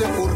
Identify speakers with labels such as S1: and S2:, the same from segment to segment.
S1: se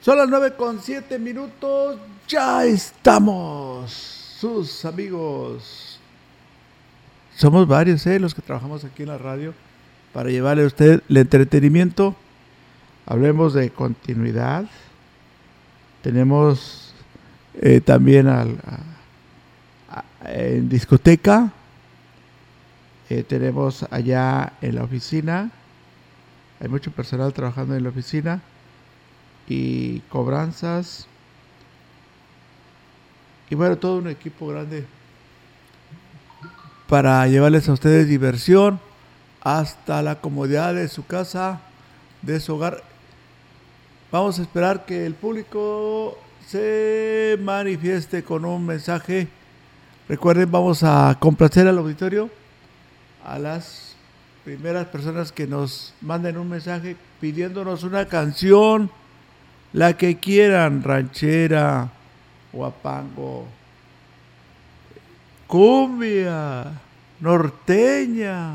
S1: Son las 9 con 7 minutos. Ya estamos. Sus amigos. Somos varios, ¿eh? Los que trabajamos aquí en la radio. Para llevarle a usted el entretenimiento. Hablemos de continuidad. Tenemos eh, también al, en discoteca. Eh, tenemos allá en la oficina. Hay mucho personal trabajando en la oficina y cobranzas. Y bueno, todo un equipo grande para llevarles a ustedes diversión,
S2: hasta la comodidad de su casa, de su hogar. Vamos a esperar que el público se manifieste con un mensaje. Recuerden, vamos a complacer al auditorio, a las primeras personas que nos manden un mensaje pidiéndonos una canción, la que quieran, ranchera, guapango, cumbia, norteña,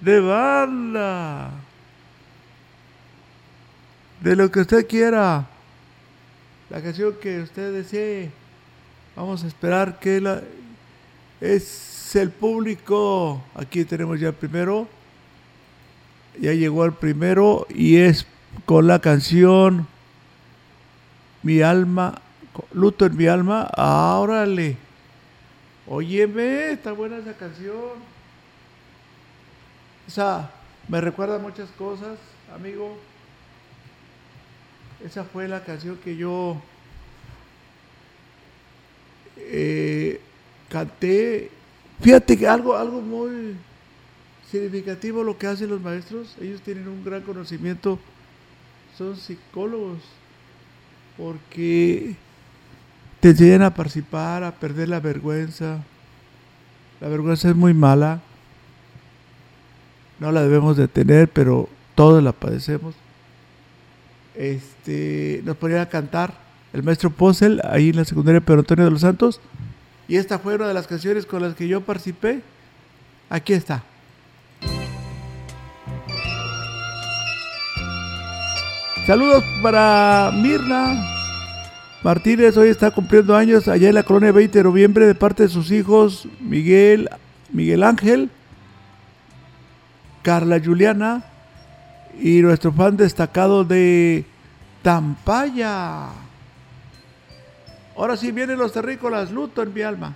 S2: de banda, de lo que usted quiera, la canción que usted desee. Vamos a esperar que la, es el público. Aquí tenemos ya el primero. Ya llegó el primero y es con la canción Mi alma, luto en mi alma. órale. Óyeme, está buena esa canción. Esa me recuerda muchas cosas, amigo. Esa fue la canción que yo eh, canté. Fíjate que algo, algo muy significativo lo que hacen los maestros. Ellos tienen un gran conocimiento. Son psicólogos. Porque te enseñan a participar, a perder la vergüenza. La vergüenza es muy mala. No la debemos de tener, pero todos la padecemos. Este, nos ponían a cantar el maestro Posel, ahí en la secundaria Pedro Antonio de los Santos. Y esta fue una de las canciones con las que yo participé. Aquí está. Saludos para Mirna Martínez, hoy está cumpliendo años allá en la colonia 20 de noviembre de parte de sus hijos Miguel, Miguel Ángel, Carla Juliana y nuestro fan destacado de Tampaya. Ahora sí vienen los terrícolas, luto en mi alma.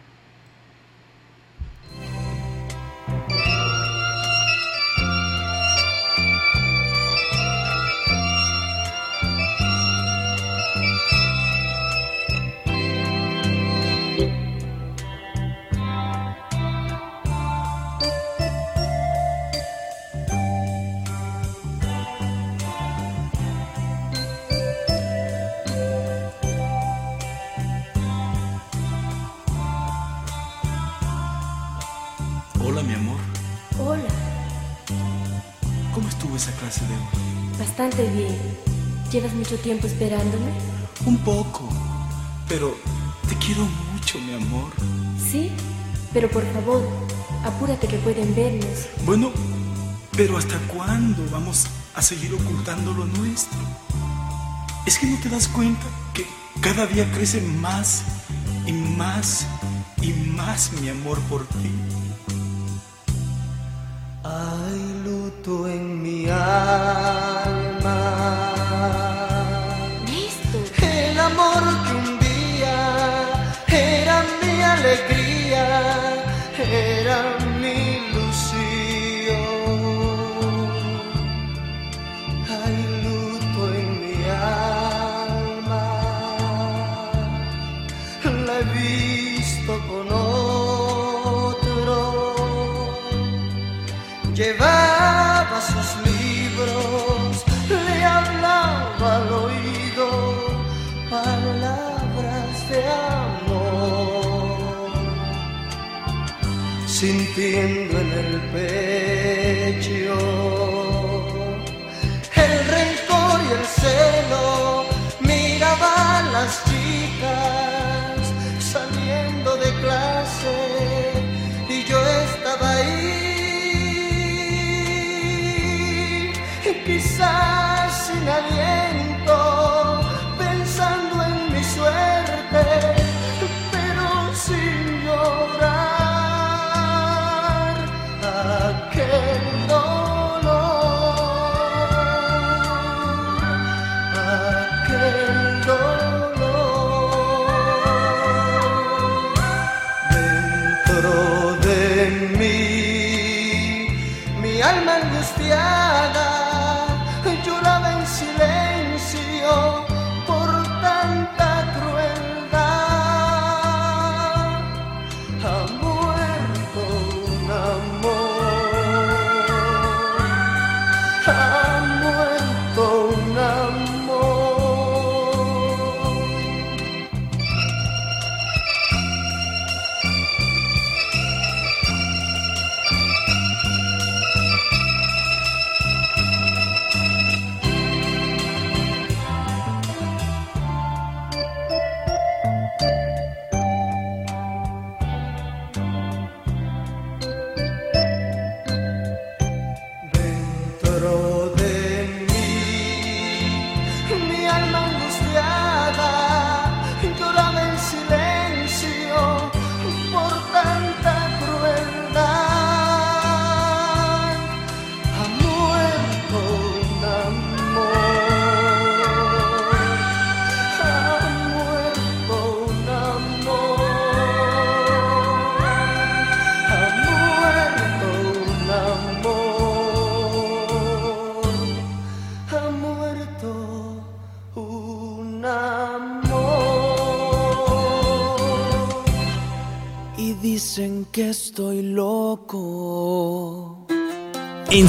S3: Bastante bien. ¿Llevas mucho tiempo esperándome?
S4: Un poco, pero te quiero mucho, mi amor.
S3: ¿Sí? Pero por favor, apúrate que pueden vernos.
S4: Bueno, pero ¿hasta cuándo vamos a seguir ocultando lo nuestro? ¿Es que no te das cuenta que cada día crece más y más y más mi amor por ti?
S5: Hay luto en mi alma sintiendo en el pecho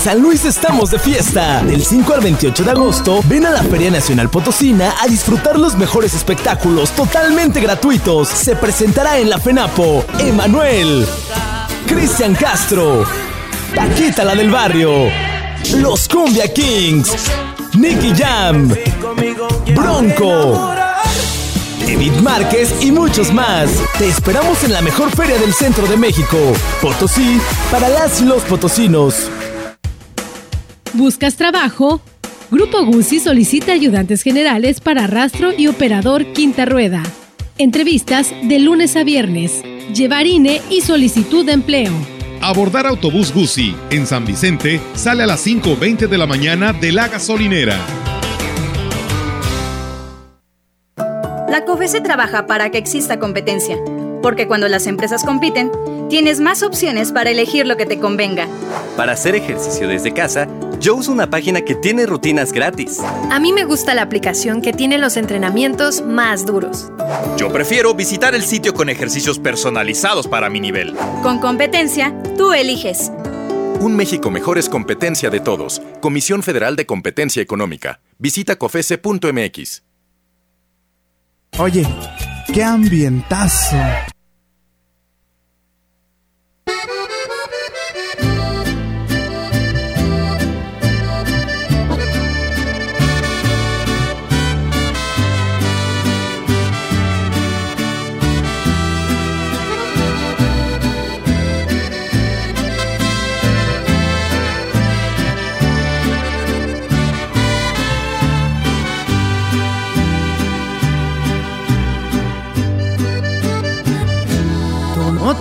S6: San Luis estamos de fiesta. Del 5 al 28 de agosto, ven a la Feria Nacional Potosina a disfrutar los mejores espectáculos totalmente gratuitos. Se presentará en la FENAPO Emanuel, Cristian Castro, Paquita la del Barrio, Los Cumbia Kings, Nicky Jam, Bronco. Edith Márquez y muchos más. Te esperamos en la mejor feria del centro de México, Potosí, para las y los potosinos.
S7: ¿Buscas trabajo? Grupo Guzzi solicita ayudantes generales para rastro y operador quinta rueda. Entrevistas de lunes a viernes. Llevar INE y solicitud de empleo.
S8: Abordar autobús Guzzi en San Vicente sale a las 5.20 de la mañana de la gasolinera.
S9: La COFESE trabaja para que exista competencia, porque cuando las empresas compiten, tienes más opciones para elegir lo que te convenga.
S10: Para hacer ejercicio desde casa, yo uso una página que tiene rutinas gratis.
S11: A mí me gusta la aplicación que tiene los entrenamientos más duros.
S12: Yo prefiero visitar el sitio con ejercicios personalizados para mi nivel.
S9: Con competencia, tú eliges.
S13: Un México mejor es competencia de todos. Comisión Federal de Competencia Económica. Visita cofese.mx.
S2: Oye, qué ambientazo.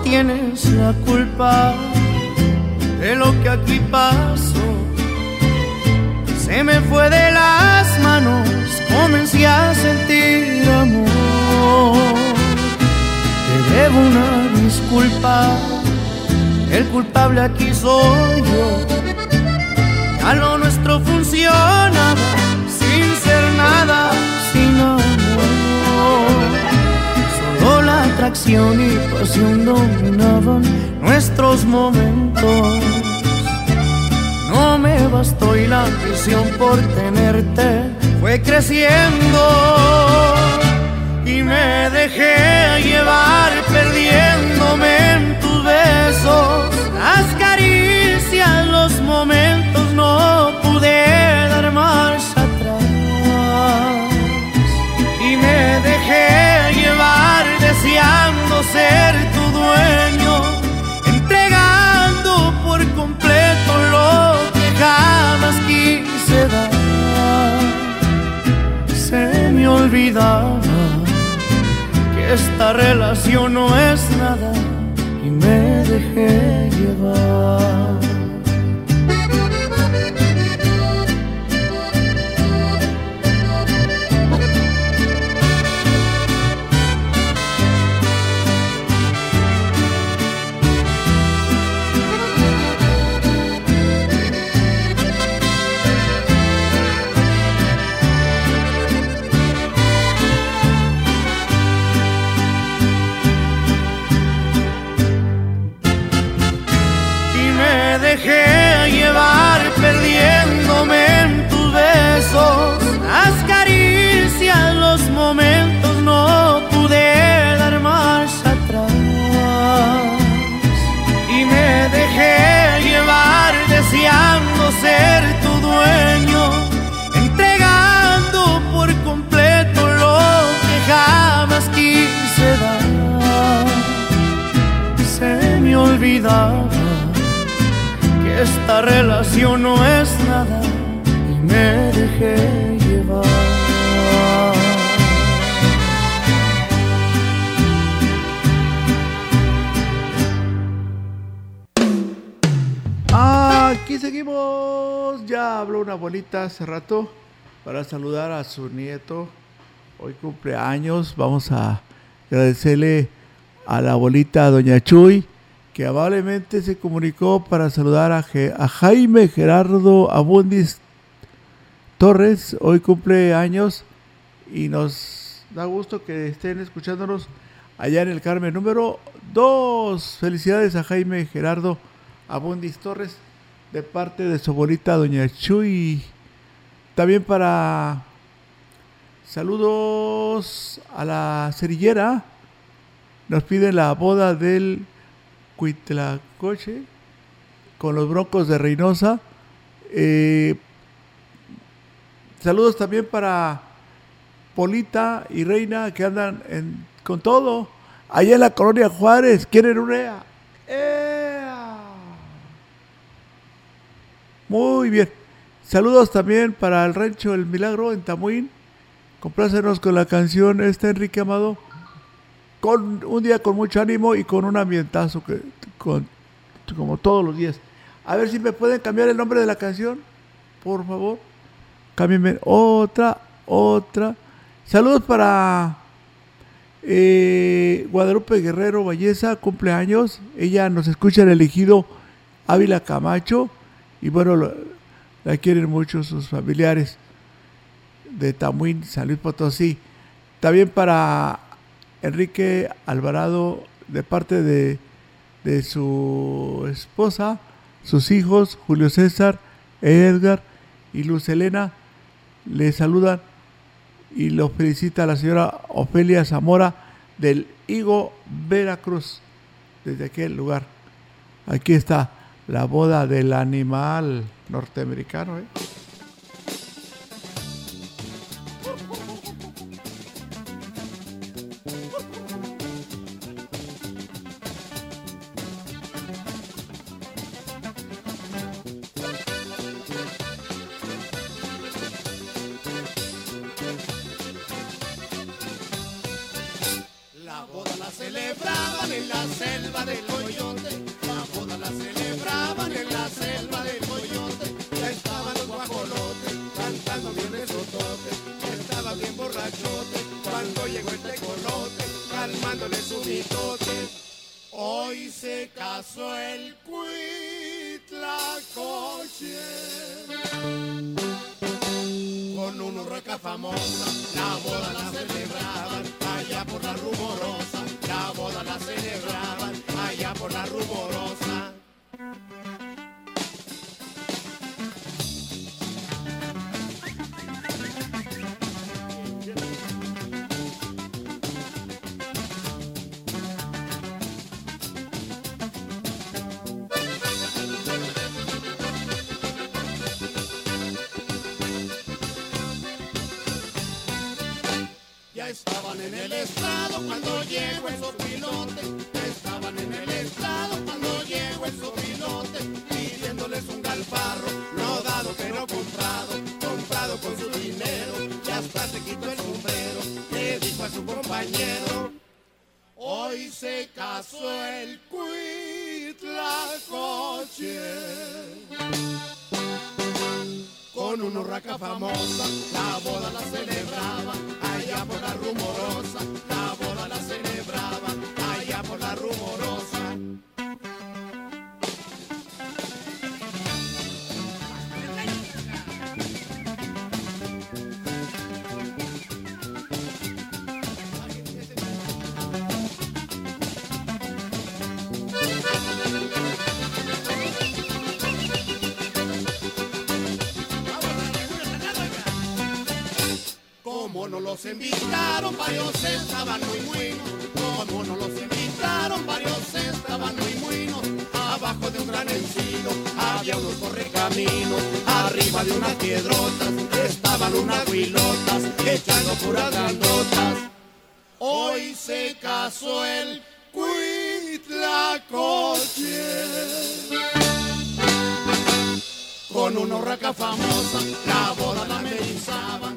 S14: Tienes la culpa de lo que aquí pasó. Se me fue de las manos, comencé a sentir amor. Te debo una disculpa, el culpable aquí soy yo. Ya lo nuestro funcionaba sin ser nada, atracción y pasión dominaban nuestros momentos. No me bastó y la ambición por tenerte fue creciendo. Y me dejé llevar perdiéndome olvidaba que esta relación no es nada y me dejé llevar. Olvidaba que esta relación no es nada y me dejé llevar.
S2: Aquí seguimos. Ya habló una abuelita hace rato para saludar a su nieto. Hoy cumpleaños. Vamos a agradecerle a la abuelita doña Chuy que amablemente se comunicó para saludar a, Jaime Gerardo Abundis Torres. Hoy cumple años y nos da gusto que estén escuchándonos allá en el Carmen número 2. Felicidades a Jaime Gerardo Abundis Torres de parte de su abuelita Doña Chuy. También para saludos a la cerillera. Nos pide la boda del Cuitlacoche con los Broncos de Reynosa. Eh, saludos también para Polita y Reina que andan con todo. Allá en la colonia Juárez, quieren urea. Muy bien. Saludos también para el rancho El Milagro en Tamuín. Complácenos con la canción este Enrique Amado. Con un día con mucho ánimo y con un ambientazo que con, como todos los días. A ver si me pueden cambiar el nombre de la canción, por favor. Cámbienme otra, otra. Saludos para eh, Guadalupe Guerrero Valleza, cumpleaños. Ella nos escucha el elegido Ávila Camacho. Y bueno, la quieren mucho sus familiares de Tamuín, San Luis Potosí. También para Enrique Alvarado, de parte de, de su esposa, sus hijos, Julio César, Edgar y Luz Elena, le saludan y lo felicita la señora Ofelia Zamora del Higo Veracruz, desde aquel lugar. Aquí está la boda del animal norteamericano. ¿eh? amor. hermosa.
S15: Los invitaron, varios estaban muy buenos. Como no los invitaron, varios estaban muy buenos. Abajo de un gran encino había unos correcaminos. Arriba de unas piedrotas estaban unas huilotas echando puras grandotas. Hoy se casó el Cuitlacoche con una urraca famosa, la boda la amenizaban,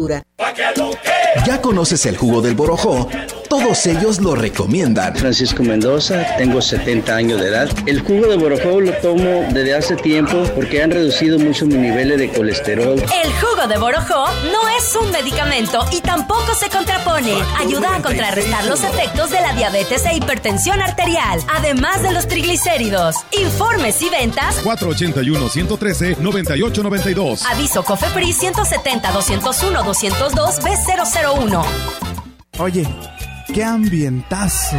S16: ¿Ya conoces el jugo del borojó? Todos ellos lo recomiendan.
S6: Francisco Mendoza, tengo 70 años de edad. El jugo de borojó lo tomo desde hace tiempo porque han reducido mucho mi niveles de colesterol.
S17: El jugo de borojó no es un medicamento y tampoco se Ayuda a contrarrestar los efectos de la diabetes e hipertensión arterial, además de los triglicéridos. Informes y ventas
S8: 481-113-9892.
S17: Aviso COFEPRI 170-201-202 B001.
S18: Oye, qué ambientazo.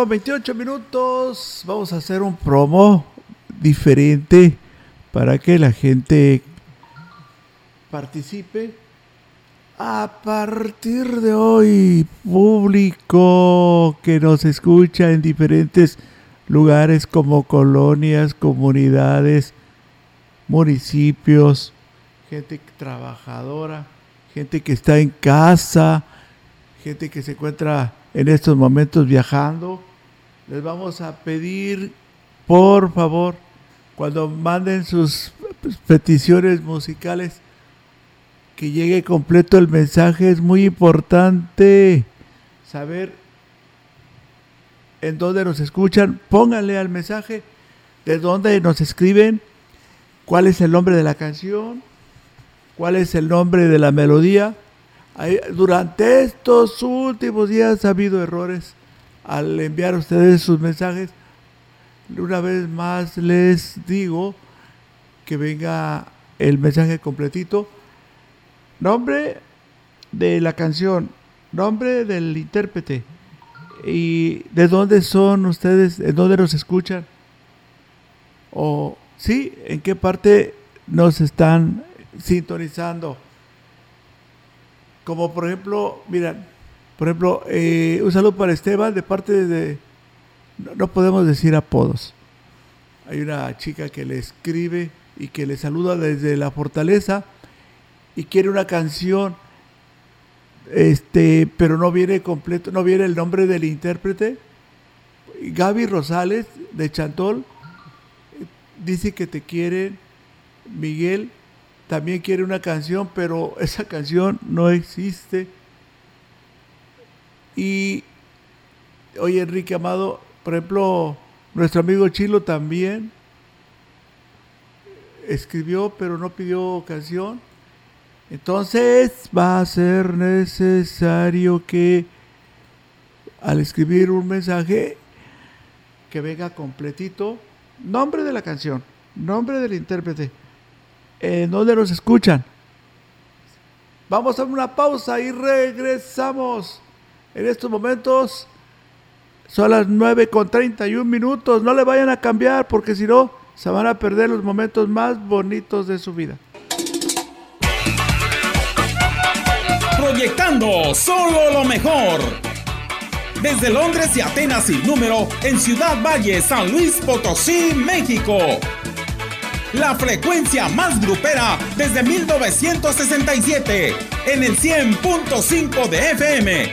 S2: Con
S18: 28 minutos. Vamos a hacer un promo diferente para que la gente participe. A partir de hoy, público que nos escucha en diferentes lugares como colonias, comunidades, municipios, gente trabajadora, gente que está en casa, gente que se encuentra
S2: en estos momentos viajando, les vamos a pedir, por favor, cuando manden sus peticiones musicales, que llegue completo el mensaje. Es muy importante saber en dónde nos escuchan. Pónganle al mensaje de dónde nos escriben, cuál es el nombre de la canción, cuál es el nombre de la melodía. durante estos últimos días ha habido errores al enviar ustedes sus mensajes. Una vez más les digo que venga el mensaje completito. Nombre de la canción, nombre del intérprete y de dónde son ustedes, de dónde nos escuchan o sí, en qué parte nos están sintonizando. Como por ejemplo, miran, por ejemplo, eh, un saludo para Esteban de parte de, no, podemos decir apodos. Hay una chica que le escribe y que le saluda desde la fortaleza y quiere una canción, este, pero no viene completo, no viene el nombre del intérprete. Gaby Rosales de Chantol dice que te quiere. Miguel también quiere una canción, pero esa canción no existe. Y, oye, Enrique Amado, por ejemplo, nuestro amigo Chilo también escribió, pero no pidió canción. Entonces va a ser necesario que al escribir un mensaje que venga completito, nombre de la canción, nombre del intérprete, en donde nos escuchan. Vamos a una pausa y regresamos. En estos momentos son las 9 con 31 minutos. No le vayan a cambiar porque si no, se van a perder los momentos más bonitos de su vida.
S19: Proyectando solo lo mejor. Desde Londres y Atenas sin número, en Ciudad Valle, San Luis Potosí, México. La frecuencia más grupera desde 1967 en el 100.5 de FM,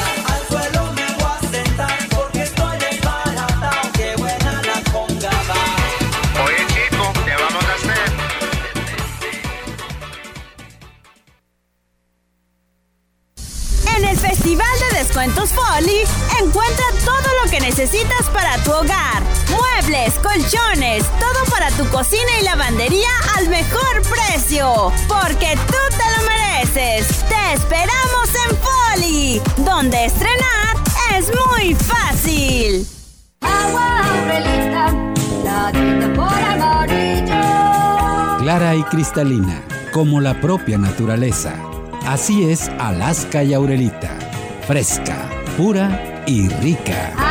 S17: Descuentos Folly, encuentra todo lo que necesitas para tu hogar. Muebles, colchones, todo para tu cocina y lavandería al mejor precio. Porque tú te lo mereces. Te esperamos en Folly, donde estrenar es muy fácil. Agua
S20: Clara y cristalina, como la propia naturaleza Así es Alaska y Aurelita. Fresca, pura y rica.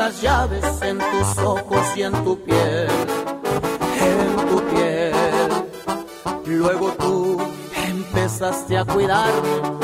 S21: Las llaves en tus ojos y en tu piel, en tu piel. Luego tú empezaste a cuidarme,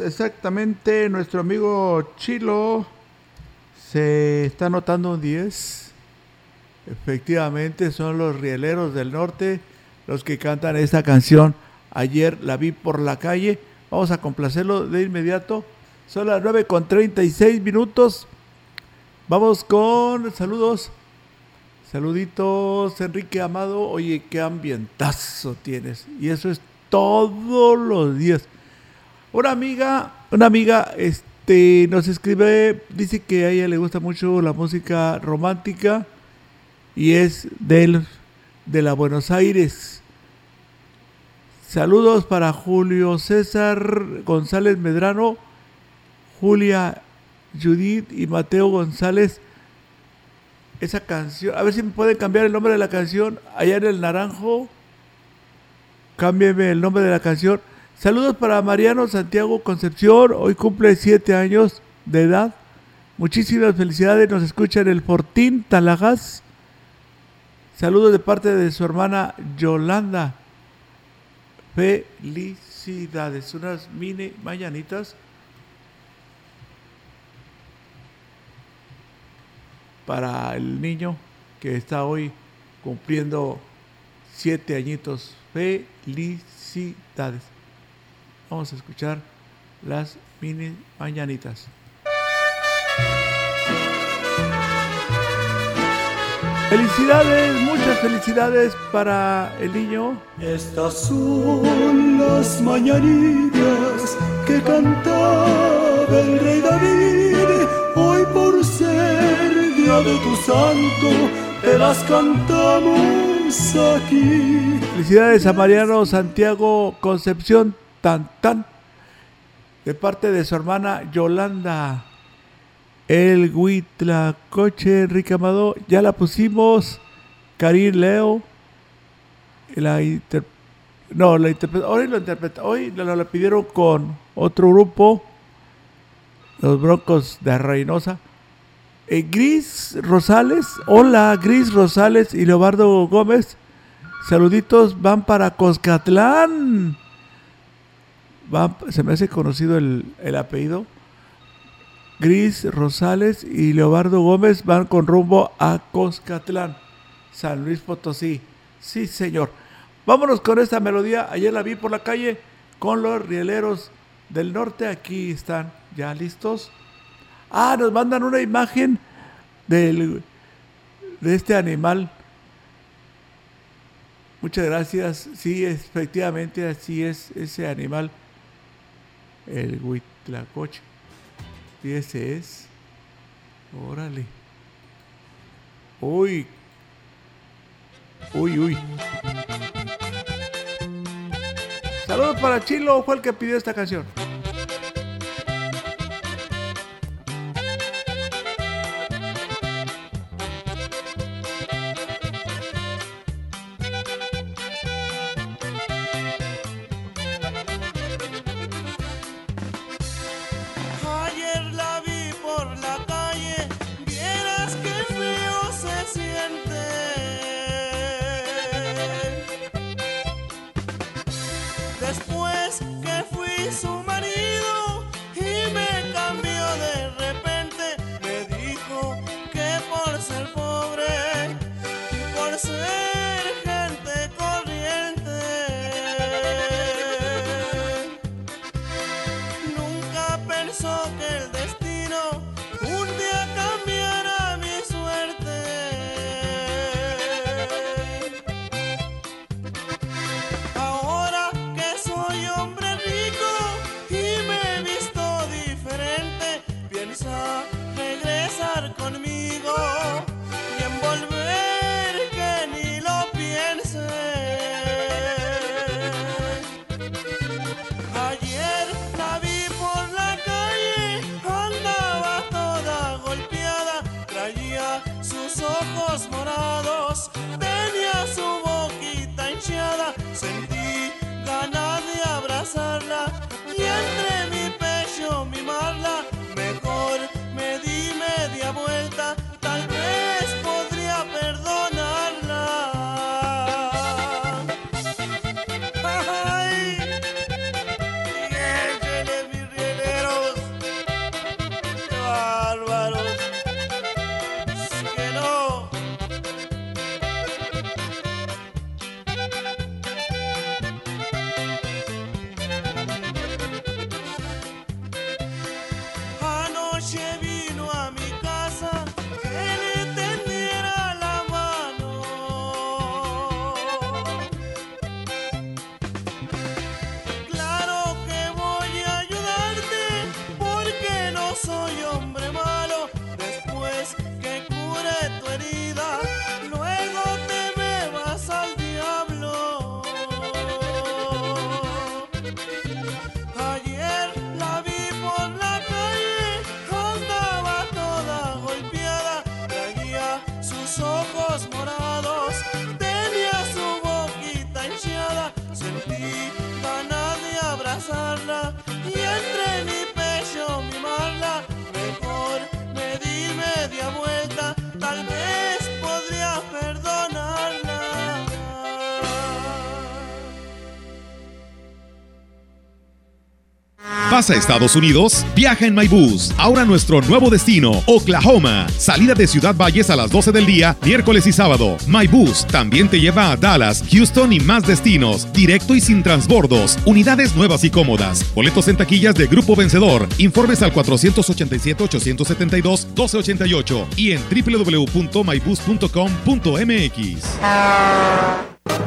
S2: exactamente. Nuestro amigo Chilo se está anotando un 10. Efectivamente, son los rieleros del norte los que cantan esta canción. Ayer la vi por la calle. Vamos a complacerlo de inmediato. Son las 9 con 36 minutos. Vamos con saludos. Saluditos, Enrique Amado. Oye, qué ambientazo tienes. Y eso es todos los días. Una amiga, una amiga, este, nos escribe, dice que a ella le gusta mucho la música romántica y es del, de la Buenos Aires. Saludos para Julio César González Medrano, Julia Judith y Mateo González. Esa canción, a ver si me pueden cambiar el nombre de la canción. Allá en el Naranjo, cámbieme el nombre de la canción. Saludos para Mariano Santiago Concepción, hoy cumple siete años de edad. Muchísimas felicidades, nos escucha en el Fortín Talajas. Saludos de parte de su hermana Yolanda. Felicidades, unas mini mañanitas. Para el niño que está hoy cumpliendo siete añitos. Felicidades. Vamos a escuchar las mini mañanitas. Felicidades, muchas felicidades para el niño.
S18: Estas son las mañanitas que cantaba el rey David. Hoy por ser día de tu santo, te las cantamos aquí.
S2: Felicidades a Mariano Santiago Concepción Tan Tan, de parte de su hermana Yolanda. El Huitlacoche Enrique Amado, ya la pusimos. Karim Leo, la inter- no, la interpreta, hoy lo interpreta, hoy la, la pidieron con otro grupo, los Broncos de Reynosa. Eh, Gris Rosales, hola Gris Rosales y Leobardo Gómez, saluditos van para Coscatlán. Se me hace conocido el, el apellido. Gris Rosales y Leobardo Gómez van con rumbo a Coscatlán, San Luis Potosí. Sí, señor. Vámonos con esta melodía. Ayer la vi por la calle con los rieleros del norte. Aquí están ya listos. Ah, nos mandan una imagen del, de este animal. Muchas gracias. Sí, efectivamente, así es ese animal. El huitlacoche. Y ese es. Órale.
S22: Uy. Uy, uy. Saludos para Chilo, fue el que pidió esta canción.
S23: ¿Vas
S8: a Estados Unidos? Viaja en MyBus. Ahora nuestro nuevo destino, Oklahoma. Salida de Ciudad Valles a las 12 del día, miércoles y sábado. MyBus también te lleva a Dallas, Houston y más destinos. Directo y sin transbordos. Unidades nuevas y cómodas. Boletos en taquillas de Grupo Vencedor. Informes al 487-872-1288 y en www.mybus.com.mx.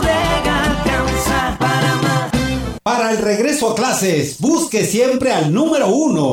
S24: Para.
S25: Para el regreso a clases, busque siempre al número uno.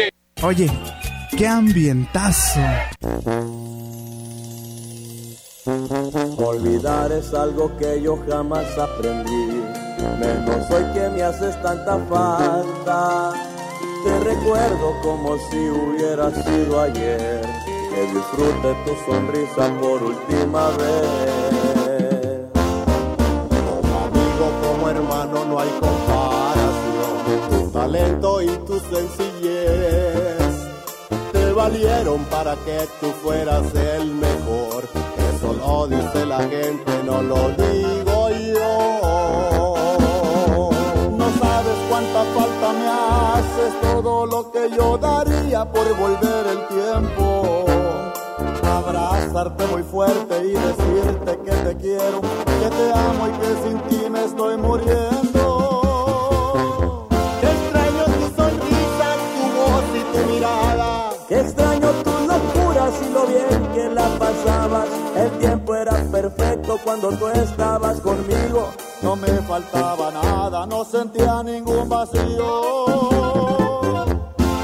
S2: Oye, qué ambientazo.
S21: Olvidar es algo que yo jamás aprendí. Menos hoy que me haces tanta falta. Te recuerdo como si hubiera sido ayer. Que disfrute tu sonrisa por última vez.
S26: Como amigo, como hermano, no hay comparación. Talento y tu sencillez te valieron para que tú fueras el mejor. Eso lo dice la gente, no lo digo yo. No sabes cuánta falta me haces, todo lo que yo daría por volver el tiempo. Abrazarte muy fuerte y decirte que te quiero, que te amo y que sin ti me estoy muriendo.
S21: Cuando tú estabas conmigo.
S26: No me faltaba nada, no sentía ningún vacío.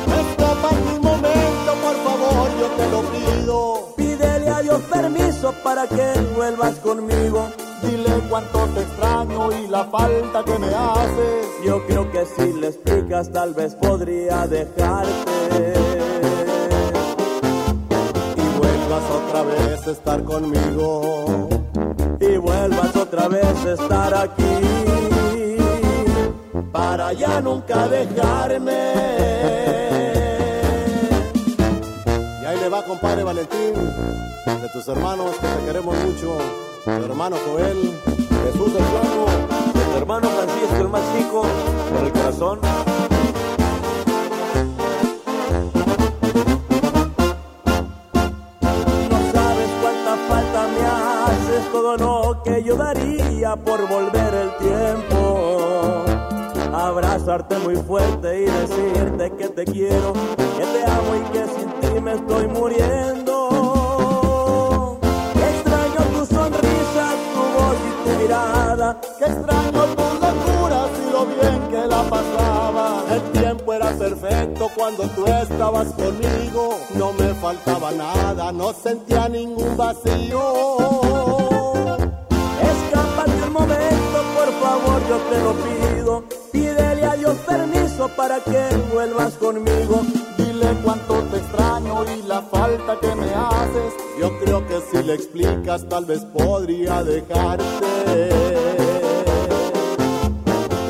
S26: Escapa un momento, por favor, yo te lo pido.
S21: Pídele a Dios permiso para que vuelvas conmigo.
S26: Dile cuánto te extraño y la falta que me haces.
S21: Yo creo que si le explicas tal vez podría dejarte.
S26: Y vuelvas otra vez a estar conmigo.
S21: Otra vez estar aquí. Para ya nunca dejarme.
S26: Y ahí le va, compadre Valentín, de tus hermanos que te queremos mucho. Tu hermano Joel, Jesús el Blanco,
S21: de tu hermano Francisco, el más chico, por el corazón. Por volver el tiempo. Abrazarte muy fuerte y decirte que te quiero, que te amo y que sin ti me estoy muriendo. Extraño tu sonrisa, tu voz y tu mirada.
S26: Que extraño tus locuras y lo bien que la pasaba. El tiempo era perfecto cuando tú estabas conmigo. No me faltaba nada, no sentía ningún vacío.
S21: Lo pido. Pídele a Dios permiso para que vuelvas conmigo.
S26: Dile cuánto te extraño y la falta que me haces. Yo creo que si le explicas, tal vez podría dejarte.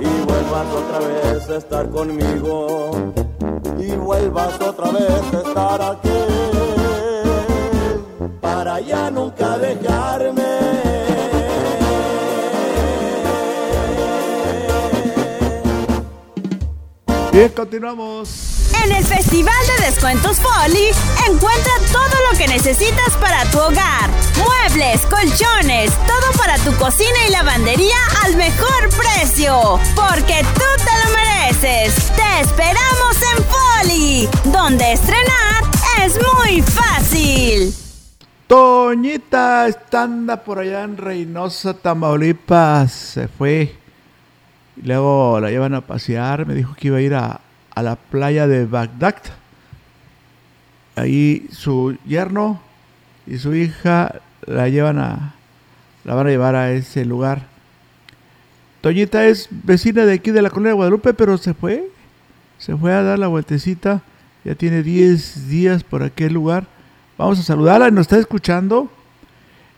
S21: Y vuelvas otra vez a estar conmigo.
S26: Y vuelvas otra vez a estar aquí.
S21: Para ya nunca dejarme.
S2: Bien, continuamos.
S17: En el Festival de Descuentos Folly, encuentra todo lo que necesitas para tu hogar. Muebles, colchones, todo para tu cocina y lavandería al mejor precio. Porque tú te lo mereces. Te esperamos en Folly, donde estrenar es muy fácil.
S2: Toñita está anda por allá en Reynosa, Tamaulipas. Se fue. Y luego la llevan a pasear. Me dijo que iba a ir a, a la playa de Bagdad. Ahí su yerno y su hija la llevan a la van a llevar a ese lugar. Toñita es vecina de aquí de la colonia de Guadalupe, pero se fue. Se fue a dar la vueltecita. Ya tiene 10 días por aquel lugar. Vamos a saludarla, nos está escuchando.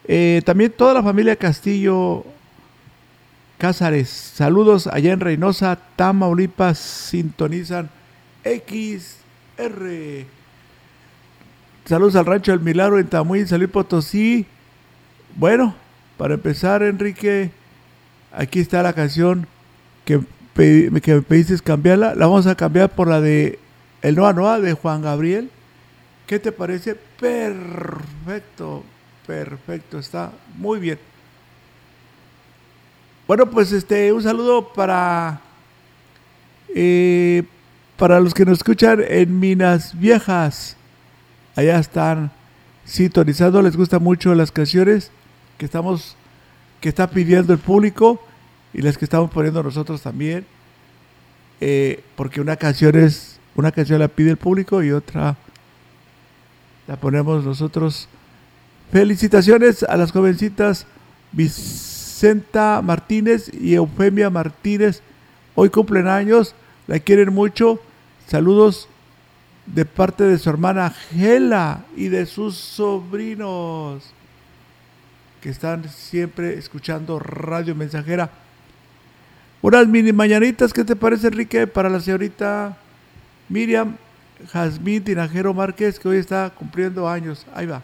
S2: Eh, también toda la familia Castillo Cázares. Saludos allá en Reynosa, Tamaulipas. Sintonizan XR. Saludos al rancho del Milagro en Tamuín, Salud Potosí. Bueno, para empezar, Enrique, aquí está la canción que, que me pediste cambiarla. La vamos a cambiar por la de el Noa Noa de Juan Gabriel. ¿Qué te parece? Perfecto, perfecto, está muy bien. Bueno, pues este, un saludo para eh, para los que nos escuchan en Minas Viejas. Allá están sintonizando, les gustan mucho las canciones que estamos que está pidiendo el público y las que estamos poniendo nosotros también. Eh, porque una canción es una canción la pide el público y otra la ponemos nosotros. Felicitaciones a las jovencitas Vicenta Martínez y Eufemia Martínez. Hoy cumplen años, la quieren mucho. Saludos de parte de su hermana Gela y de sus sobrinos que están siempre escuchando Radio Mensajera. Unas mini mañanitas, ¿qué te parece, Enrique? Para la señorita Miriam Jazmín Tinajero Márquez, que hoy está cumpliendo años. Ahí va.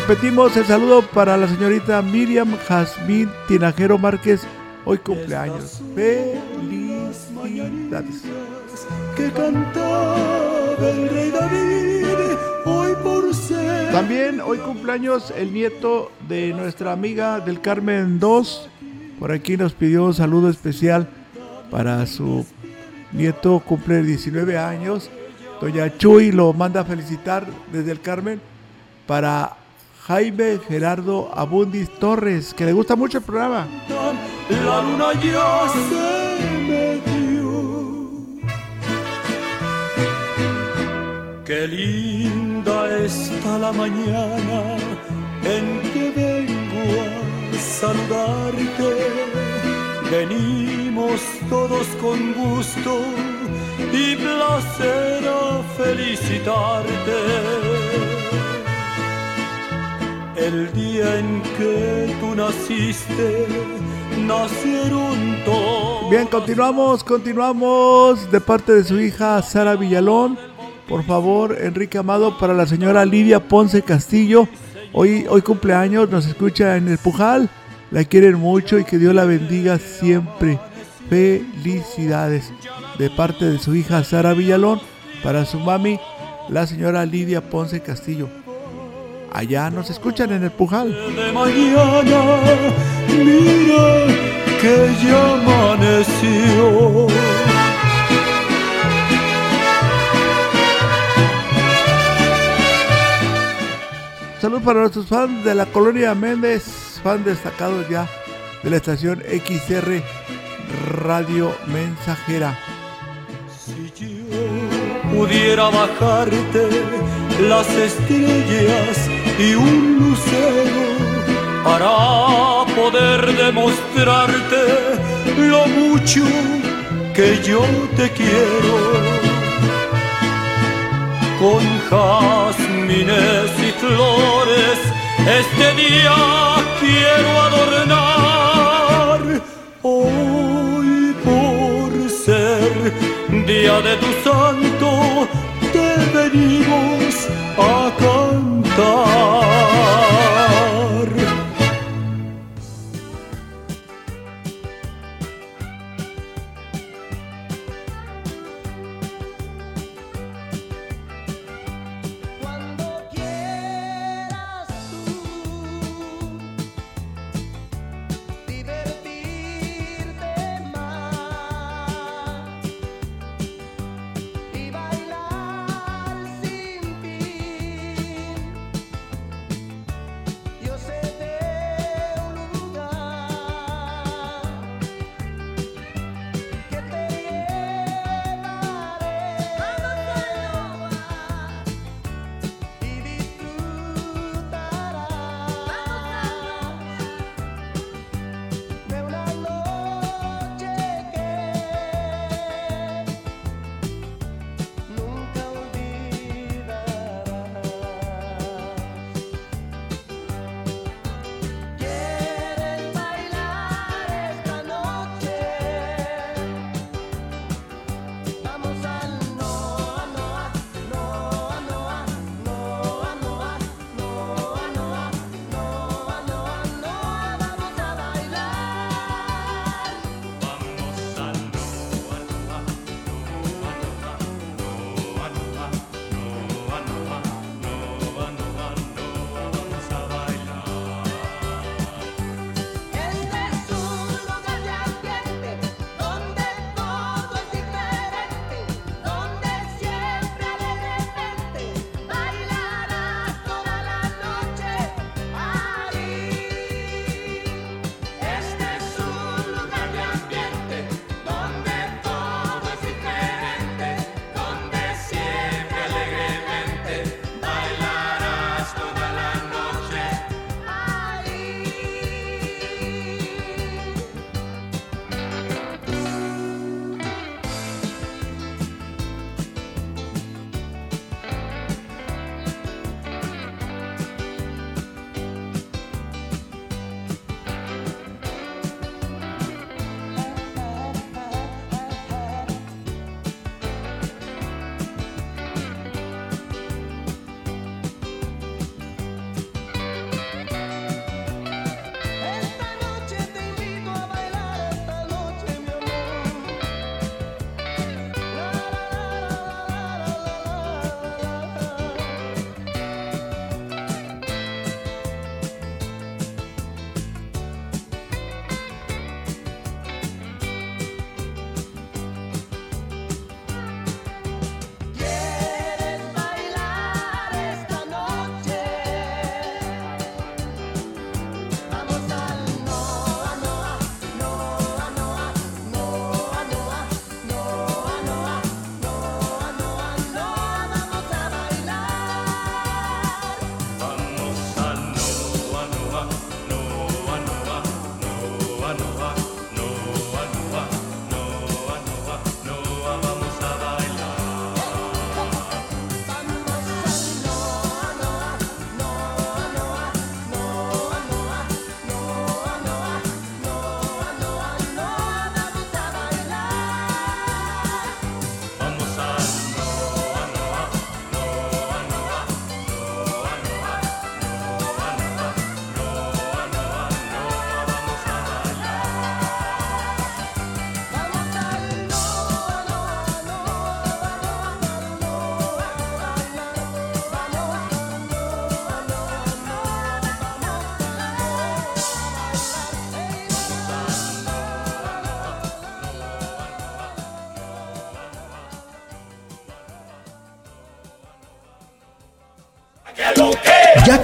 S2: Repetimos el saludo para la señorita Miriam Jazmín Tinajero Márquez, hoy cumpleaños. Felicidades.
S18: Que cantaba el rey David, hoy por ser.
S2: También hoy cumpleaños el nieto de nuestra amiga del Carmen 2. Por aquí nos pidió un saludo especial para su nieto, cumple 19 años. Doña Chuy lo manda a felicitar desde el Carmen para Jaime Gerardo Abundis Torres, que le gusta mucho el programa.
S18: La luna ya se metió. Qué linda está la mañana en que vengo a saludarte. Venimos todos con gusto y placer a felicitarte. El día en que tú naciste, nacieron todos.
S2: Bien, continuamos, continuamos de parte de su hija Sara Villalón. Por favor, Enrique Amado, para la señora Lidia Ponce Castillo. Hoy, hoy cumpleaños, nos escucha en el Pujal. La quieren mucho y que Dios la bendiga siempre. Felicidades de parte de su hija Sara Villalón para su mami, la señora Lidia Ponce Castillo. Allá nos escuchan en el Pujal.
S18: De mañana, mira que ya amaneció.
S2: Salud para nuestros fans de la colonia Méndez, fan destacados ya de la estación XR Radio Mensajera.
S18: pudiera bajarte las estrellas y un lucero para poder demostrarte lo mucho que yo te quiero. Con jazmines y flores este día quiero adornar. Hoy por ser día de tu santo te venimos a cantar.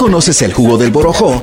S27: Conoces el jugo del borojó?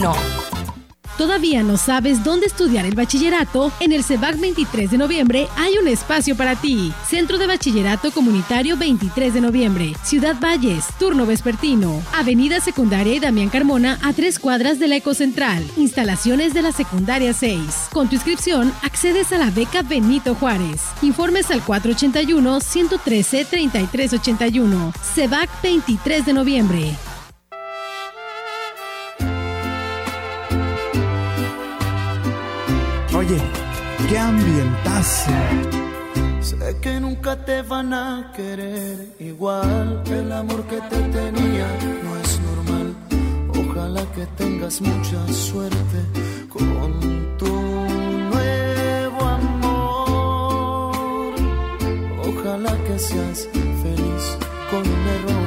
S17: 201 202 B001.
S7: ¿Todavía no sabes dónde estudiar el bachillerato? En el CEBAC 23 de noviembre hay un espacio para ti. Centro de Bachillerato Comunitario 23 de noviembre, Ciudad Valles, turno vespertino, Avenida Secundaria y Damián Carmona a tres cuadras de la Ecocentral, instalaciones de la Secundaria 6. Con tu inscripción accedes a la beca Benito Juárez. Informes al 481-113-3381. CEBAC 23 de noviembre.
S2: Oye, qué ambientazo.
S5: Sé que nunca te van a querer igual. El amor que te tenía no es normal. Ojalá que tengas mucha suerte con tu nuevo amor. Ojalá que seas feliz con un error.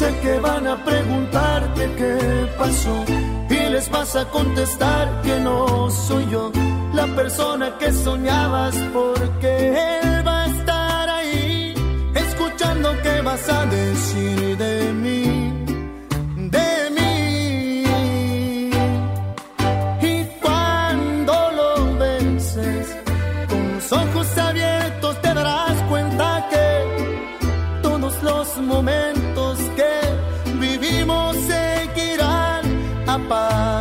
S5: Sé que van a preguntarte qué pasó y les vas a contestar que no soy yo la persona que soñabas porque él va a estar ahí escuchando qué vas a decir de mí, de mí. Y cuando lo vences con los ojos abiertos te darás cuenta que todos los momentos paz.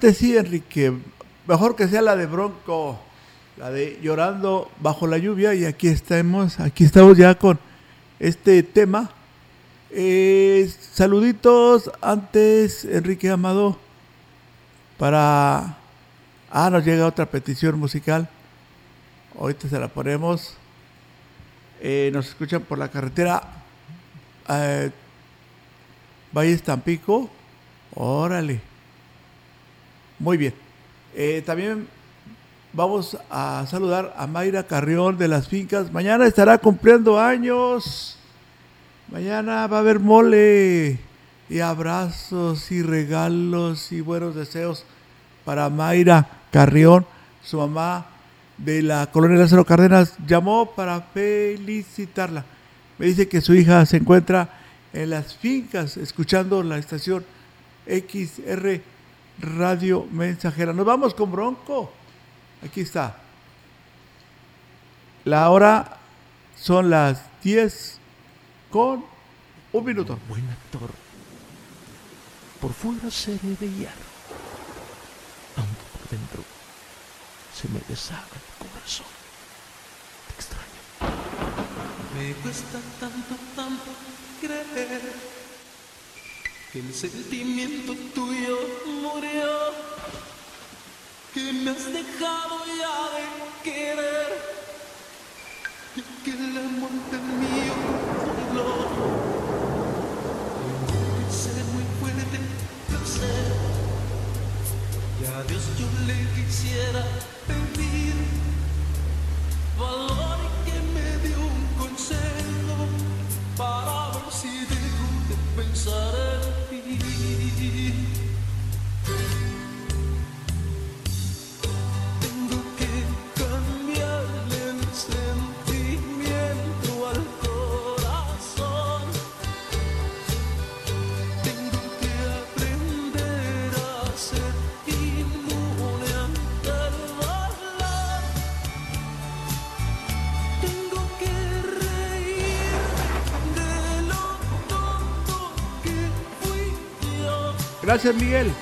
S5: Sí,
S2: Enrique. Mejor que sea la de Bronco, la de Llorando bajo la lluvia. Y aquí estamos, aquí estamos ya con este tema. Eh, saluditos antes, Enrique Amado, para... Ah, nos llega otra petición musical. Ahorita se la ponemos. Eh, nos escuchan por la carretera eh, Valle Tampico. Órale. Muy bien. Eh, también vamos a saludar a Mayra Carrión de las fincas. Mañana estará cumpliendo años. Mañana va a haber mole y abrazos y regalos y buenos deseos para Mayra Carrión, su mamá de la colonia Lázaro Cárdenas. Llamó para felicitarla. Me dice que su hija se encuentra en las fincas escuchando la estación XR Radio Mensajera. Nos vamos con Bronco. Aquí está. La hora son las 10 con un minuto.
S28: Buen actor. Por fuera seré de hierro, aunque por dentro se me deshaga el corazón. Te extraño.
S18: Me cuesta tanto, tanto creer el sentimiento tuyo murió, que me has dejado ya de querer y que el amor del mío dolor. Ser muy fuerte, lo sé, y a Dios yo le quisiera pedir valor y que me dé un consejo para ver si dejo de pensar
S2: Gracias, Miguel.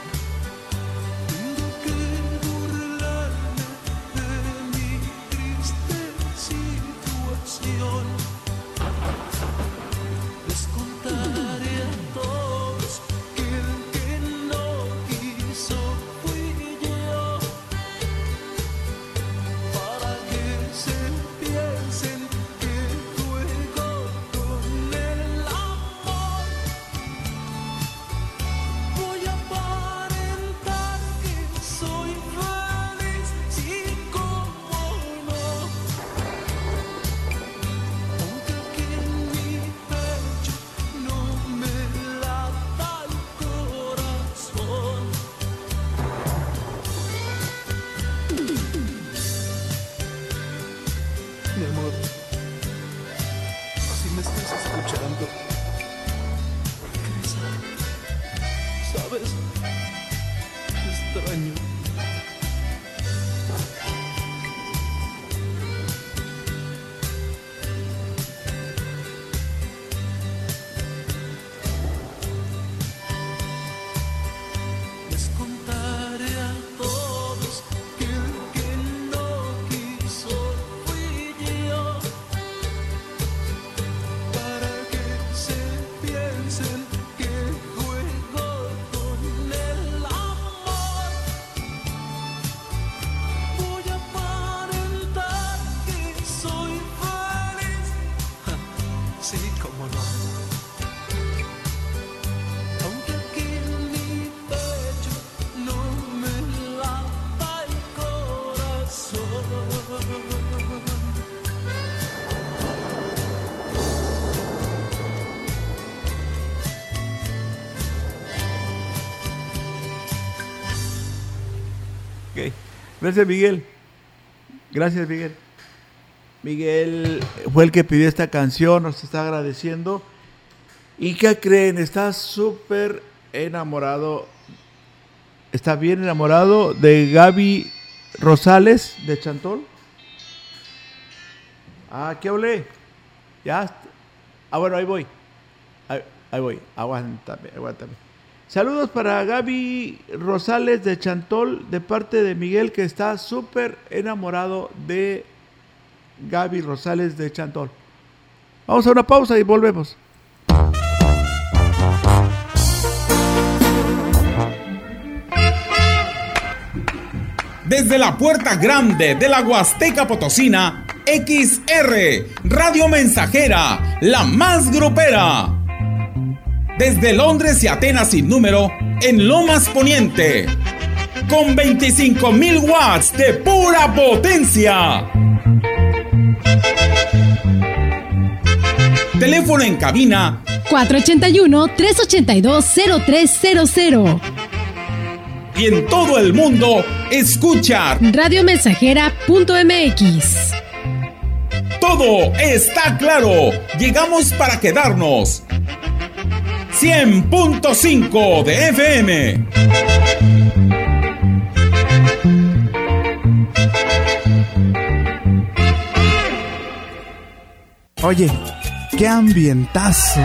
S2: Gracias, Miguel. Gracias, Miguel. Miguel fue el que pidió esta canción, nos está agradeciendo. ¿Y qué creen? Está súper enamorado. Está bien enamorado de Gaby Rosales de Chantol. Ah, ¿qué hablé? Ya. Ah, bueno, ahí voy. Ahí, ahí voy. Aguántame, aguántame. Saludos para Gaby Rosales de Chantol de parte de Miguel que está súper enamorado de Gaby Rosales de Chantol. Vamos a una pausa y volvemos.
S19: Desde la puerta grande de la Huasteca Potosina, XR, Radio Mensajera, la más grupera. Desde Londres y Atenas sin número, en Lomas Poniente. Con 25.000 watts de pura potencia. Teléfono en cabina
S7: 481-382-0300.
S19: y en todo el mundo, escucha
S7: Radiomensajera.mx.
S19: Todo está claro. Llegamos para quedarnos. 100.5 de FM.
S2: Oye, qué ambientazo.